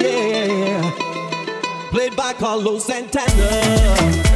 yeah. Played by Carlos Santana.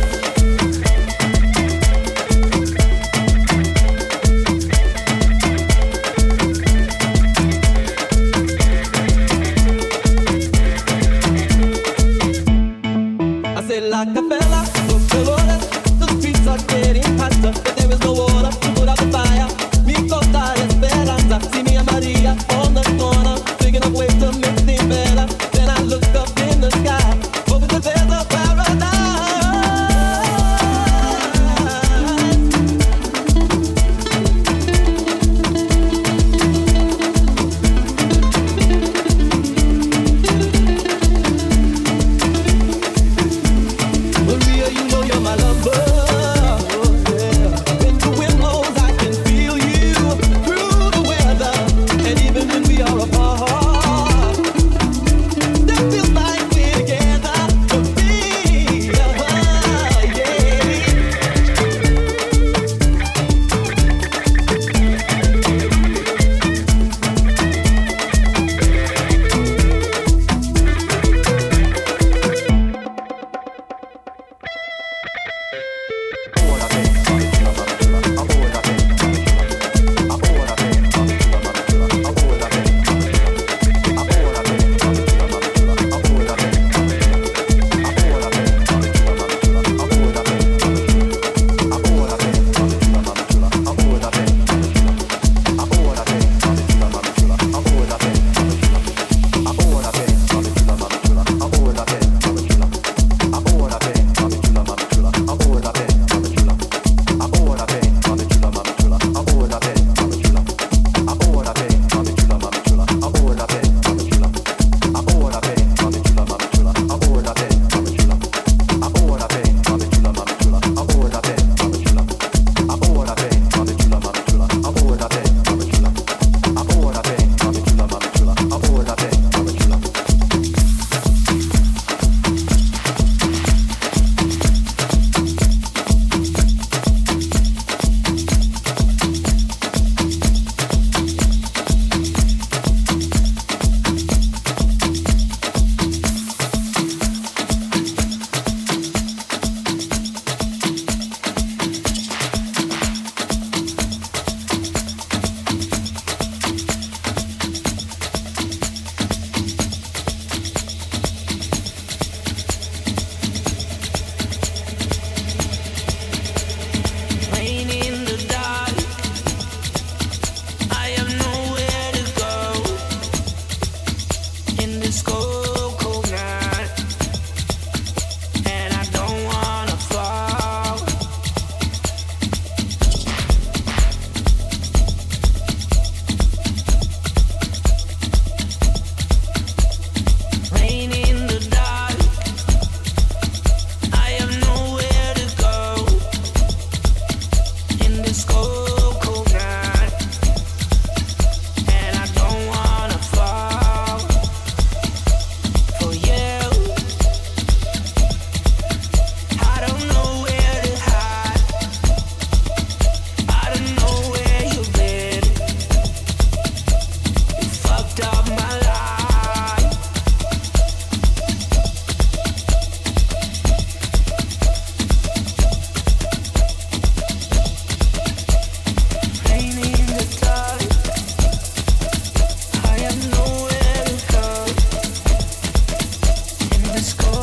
Let's.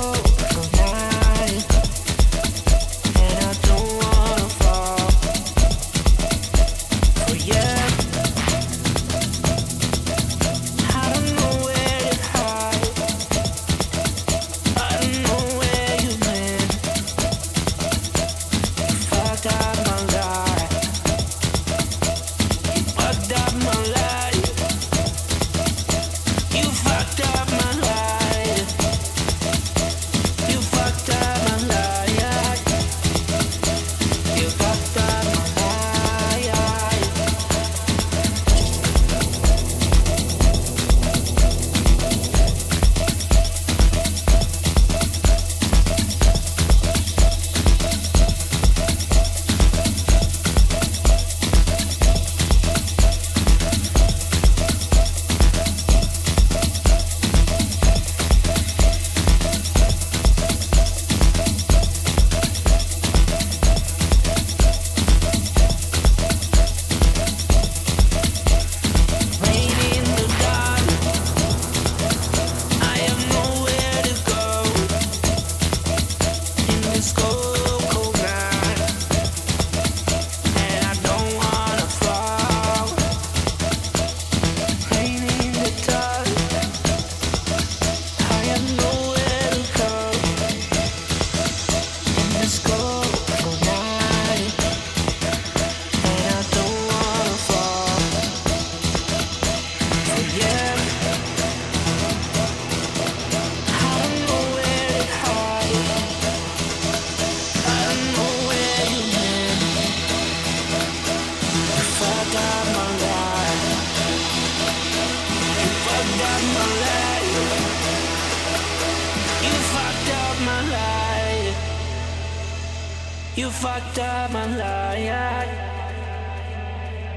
You fucked up my life.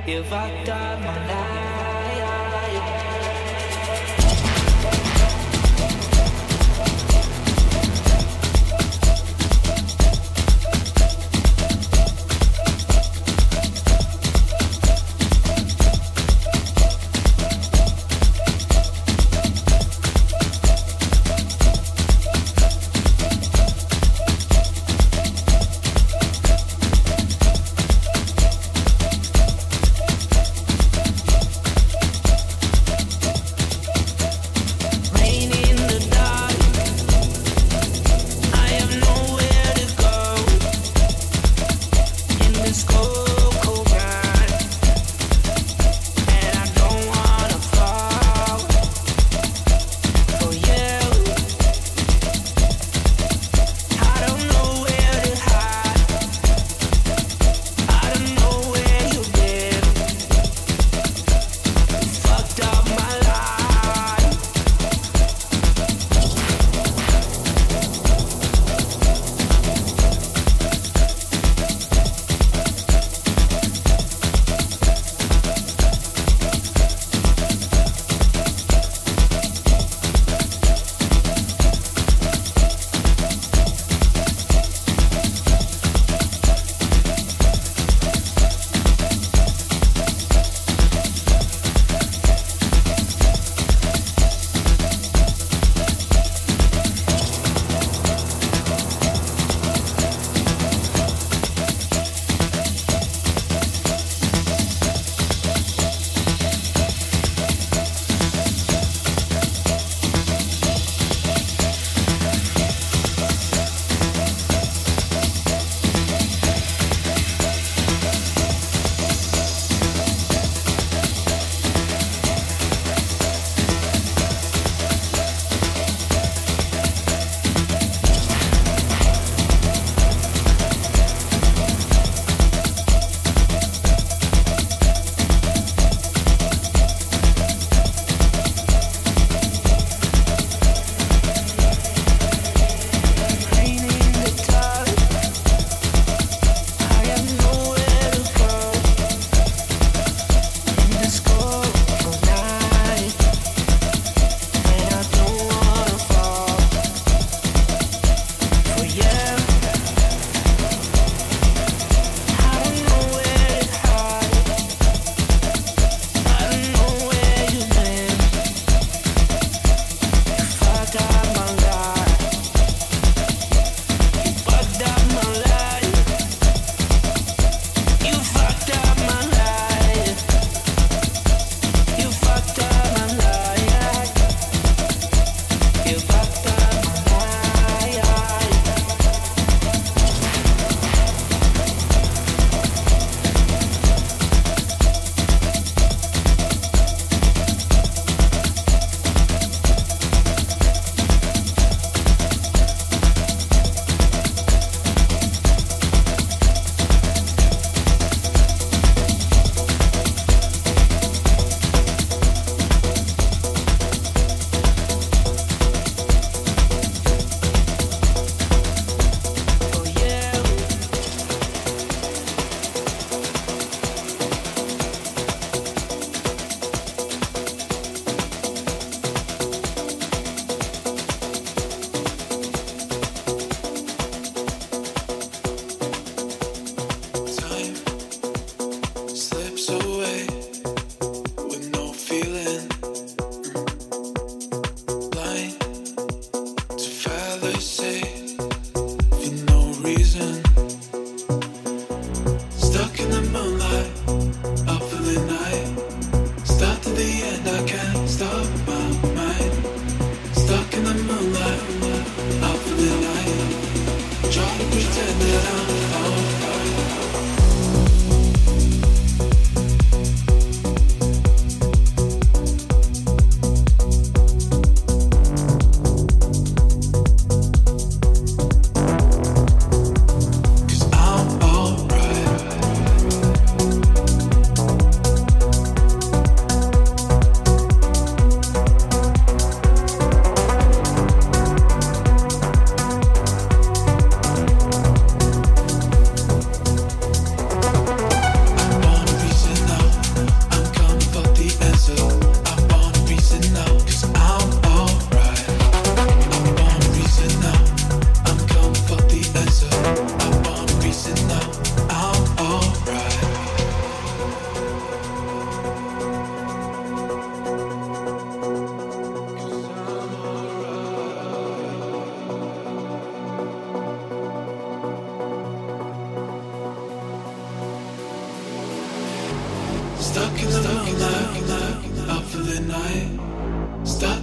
You fucked up my life.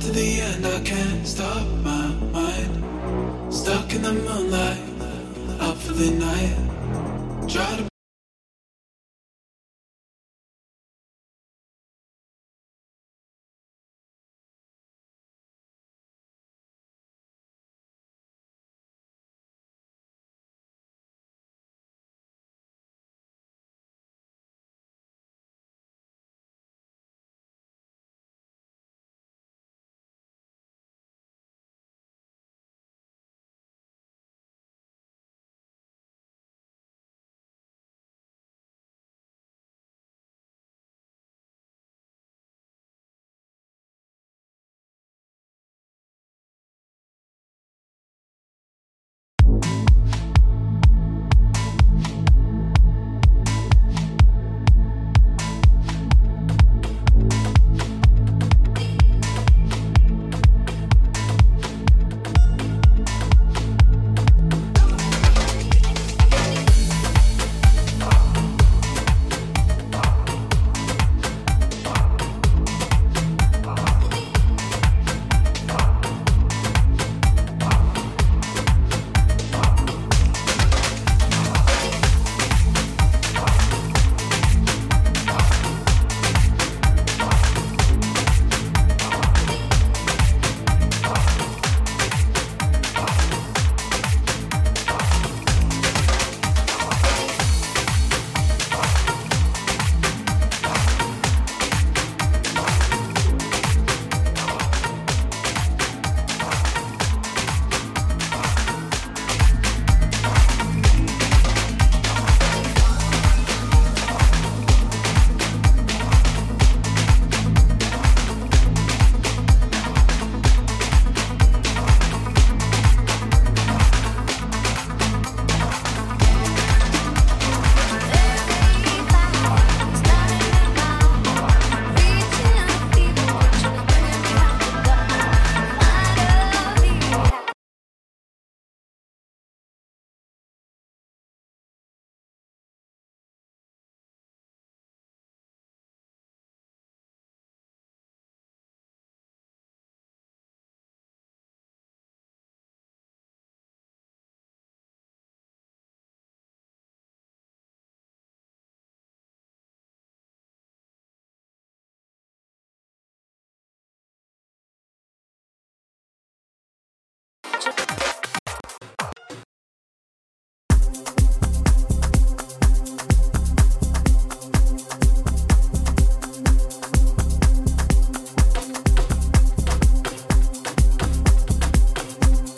to the end, I can't stop my mind. Stuck in the moonlight, out for the night.